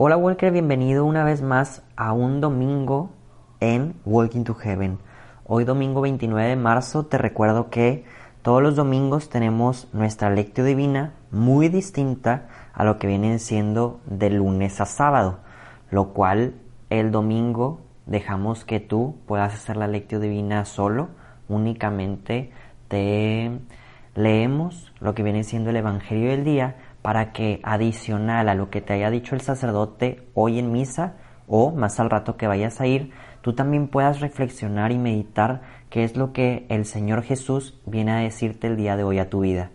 Hola Walker, bienvenido una vez más a un domingo en Walking to Heaven. Hoy domingo 29 de marzo te recuerdo que todos los domingos tenemos nuestra lectio divina muy distinta a lo que viene siendo de lunes a sábado, lo cual el domingo dejamos que tú puedas hacer la lectio divina solo, únicamente te leemos lo que viene siendo el Evangelio del día para que adicional a lo que te haya dicho el sacerdote hoy en misa o más al rato que vayas a ir, tú también puedas reflexionar y meditar qué es lo que el Señor Jesús viene a decirte el día de hoy a tu vida.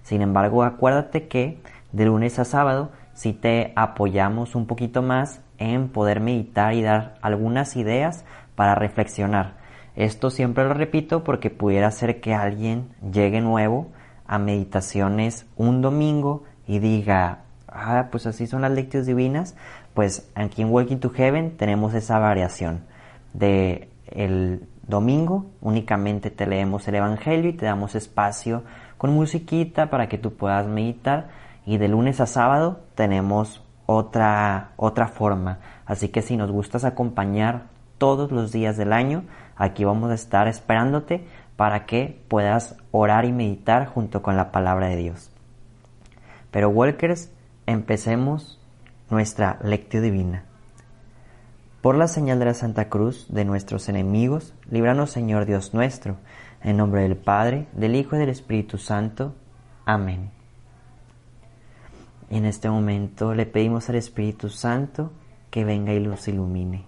Sin embargo, acuérdate que de lunes a sábado si te apoyamos un poquito más en poder meditar y dar algunas ideas para reflexionar. Esto siempre lo repito porque pudiera ser que alguien llegue nuevo a meditaciones un domingo y diga, ah, pues así son las lecturas divinas, pues aquí en Walking to Heaven tenemos esa variación de el domingo únicamente te leemos el Evangelio y te damos espacio con musiquita para que tú puedas meditar y de lunes a sábado tenemos otra otra forma. Así que si nos gustas acompañar todos los días del año, aquí vamos a estar esperándote para que puedas orar y meditar junto con la palabra de Dios. Pero Walkers, empecemos nuestra lectio divina. Por la señal de la Santa Cruz de nuestros enemigos, líbranos Señor Dios nuestro, en nombre del Padre, del Hijo y del Espíritu Santo. Amén. Y en este momento le pedimos al Espíritu Santo que venga y los ilumine.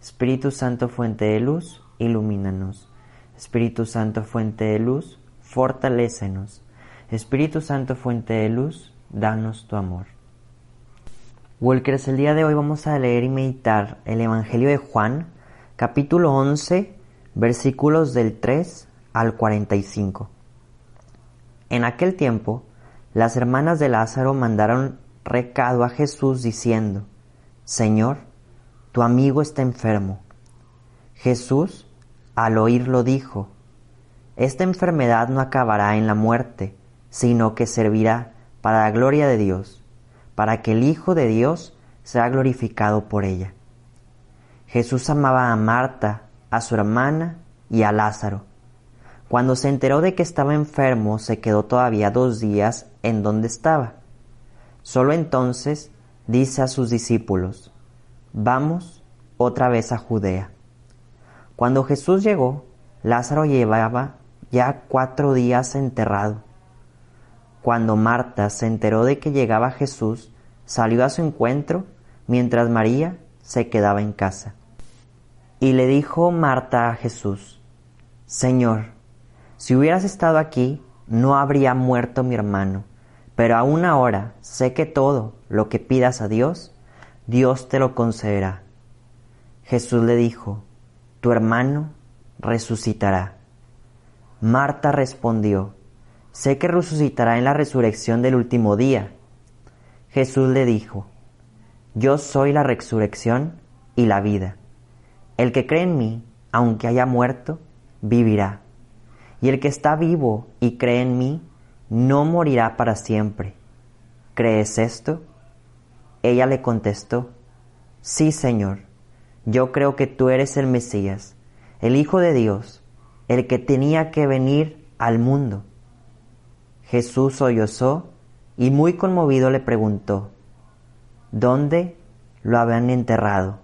Espíritu Santo, fuente de luz, ilumínanos. Espíritu Santo, fuente de luz, fortalécenos. Espíritu Santo, fuente de luz, danos tu amor. Walkers, el día de hoy vamos a leer y meditar el Evangelio de Juan, capítulo 11, versículos del 3 al 45. En aquel tiempo, las hermanas de Lázaro mandaron recado a Jesús diciendo, Señor, tu amigo está enfermo. Jesús, al oírlo, dijo, Esta enfermedad no acabará en la muerte, sino que servirá para la gloria de Dios, para que el Hijo de Dios sea glorificado por ella. Jesús amaba a Marta, a su hermana y a Lázaro. Cuando se enteró de que estaba enfermo, se quedó todavía dos días en donde estaba. Solo entonces dice a sus discípulos, Vamos otra vez a Judea. Cuando Jesús llegó, Lázaro llevaba ya cuatro días enterrado. Cuando Marta se enteró de que llegaba Jesús, salió a su encuentro, mientras María se quedaba en casa. Y le dijo Marta a Jesús, Señor, si hubieras estado aquí, no habría muerto mi hermano, pero aún ahora sé que todo lo que pidas a Dios, Dios te lo concederá. Jesús le dijo, Tu hermano resucitará. Marta respondió, sé que resucitará en la resurrección del último día. Jesús le dijo, Yo soy la resurrección y la vida. El que cree en mí, aunque haya muerto, vivirá. Y el que está vivo y cree en mí, no morirá para siempre. ¿Crees esto? Ella le contestó, Sí, Señor, yo creo que tú eres el Mesías, el Hijo de Dios, el que tenía que venir al mundo. Jesús sollozó y muy conmovido le preguntó, ¿dónde lo habían enterrado?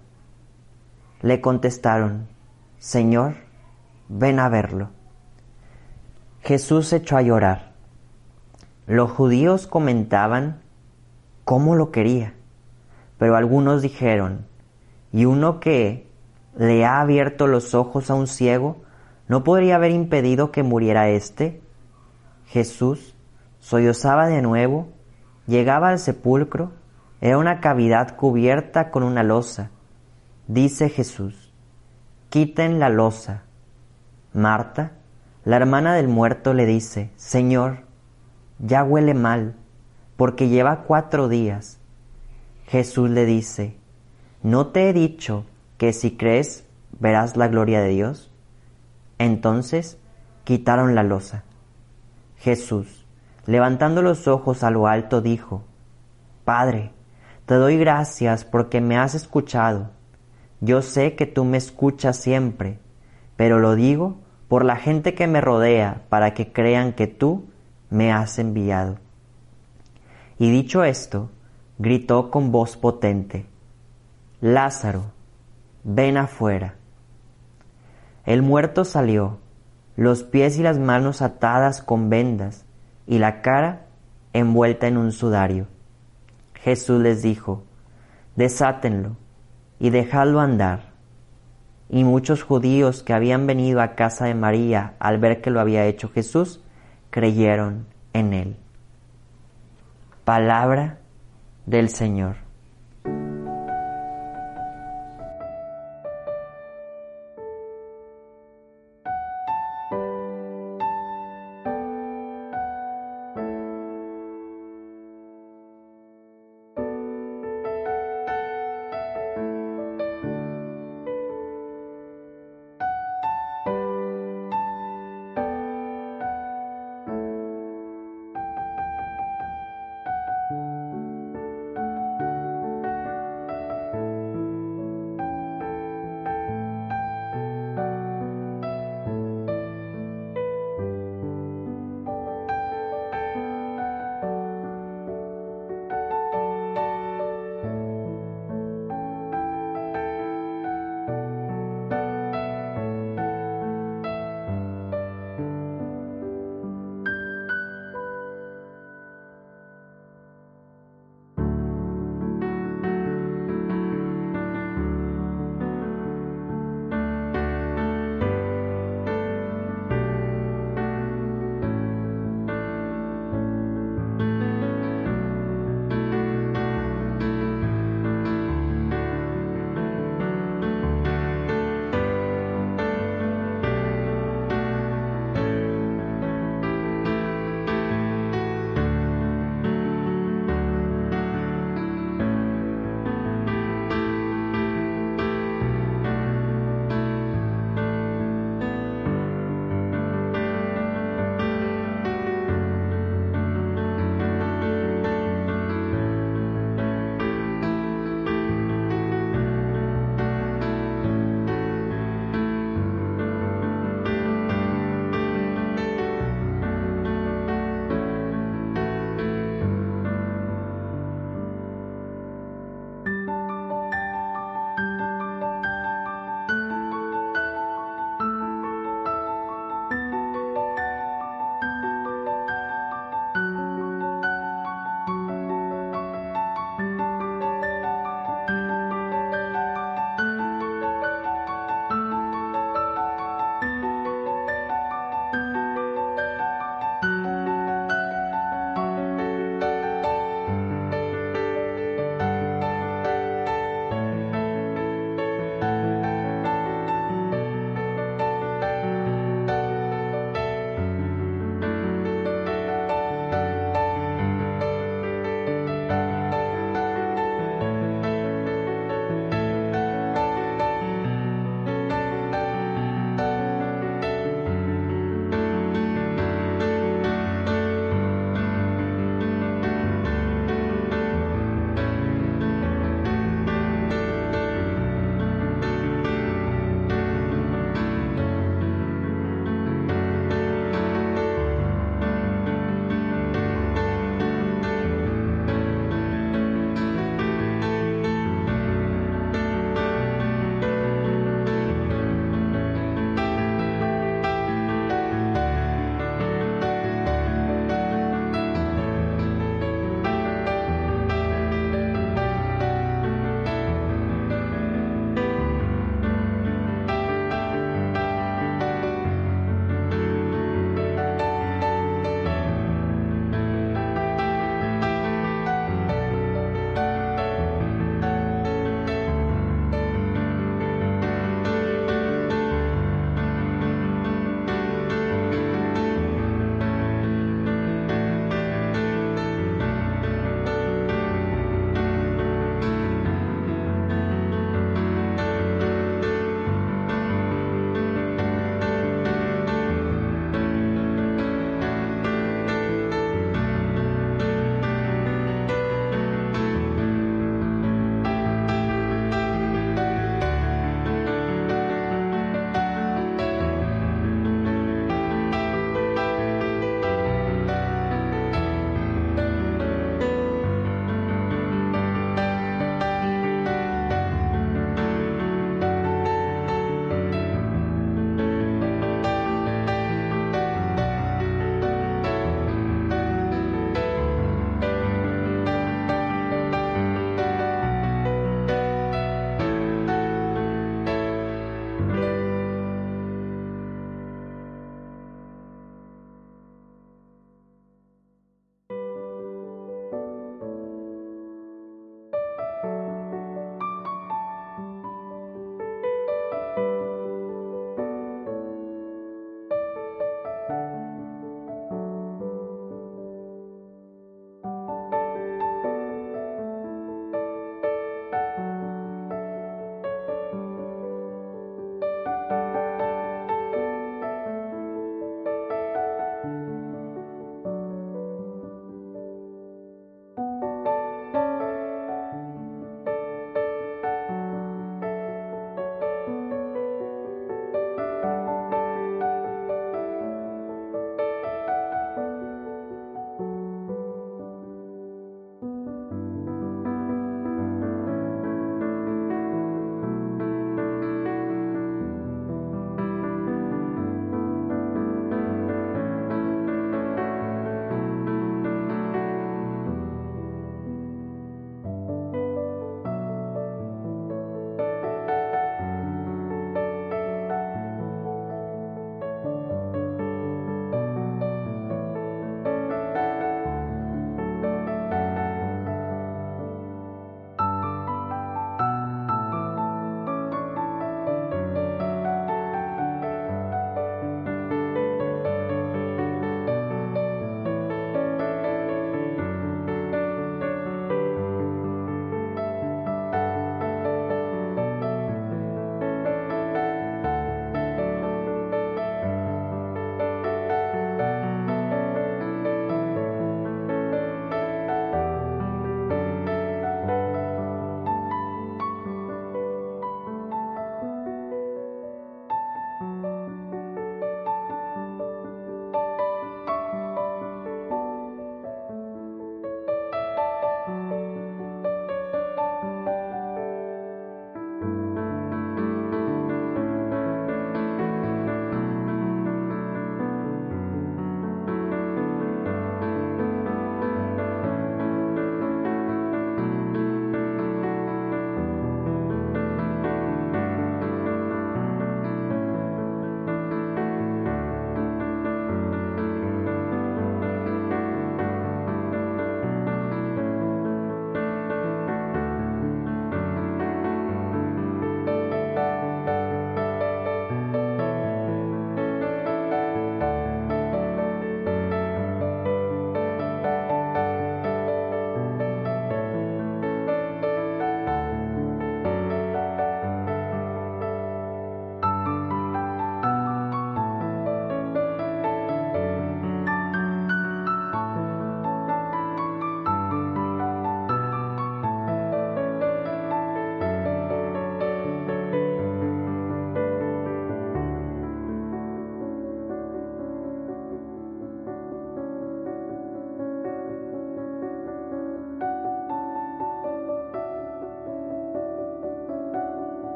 Le contestaron, Señor, ven a verlo. Jesús se echó a llorar. Los judíos comentaban cómo lo quería, pero algunos dijeron, ¿y uno que le ha abierto los ojos a un ciego, no podría haber impedido que muriera éste? Jesús sollozaba de nuevo, llegaba al sepulcro, era una cavidad cubierta con una losa. Dice Jesús, quiten la losa. Marta, la hermana del muerto, le dice, Señor, ya huele mal, porque lleva cuatro días. Jesús le dice, ¿no te he dicho que si crees verás la gloria de Dios? Entonces quitaron la losa. Jesús, levantando los ojos a lo alto, dijo, Padre, te doy gracias porque me has escuchado. Yo sé que tú me escuchas siempre, pero lo digo por la gente que me rodea para que crean que tú me has enviado. Y dicho esto, gritó con voz potente, Lázaro, ven afuera. El muerto salió, los pies y las manos atadas con vendas y la cara envuelta en un sudario. Jesús les dijo, desátenlo y dejadlo andar. Y muchos judíos que habían venido a casa de María al ver que lo había hecho Jesús, creyeron en él. Palabra del Señor.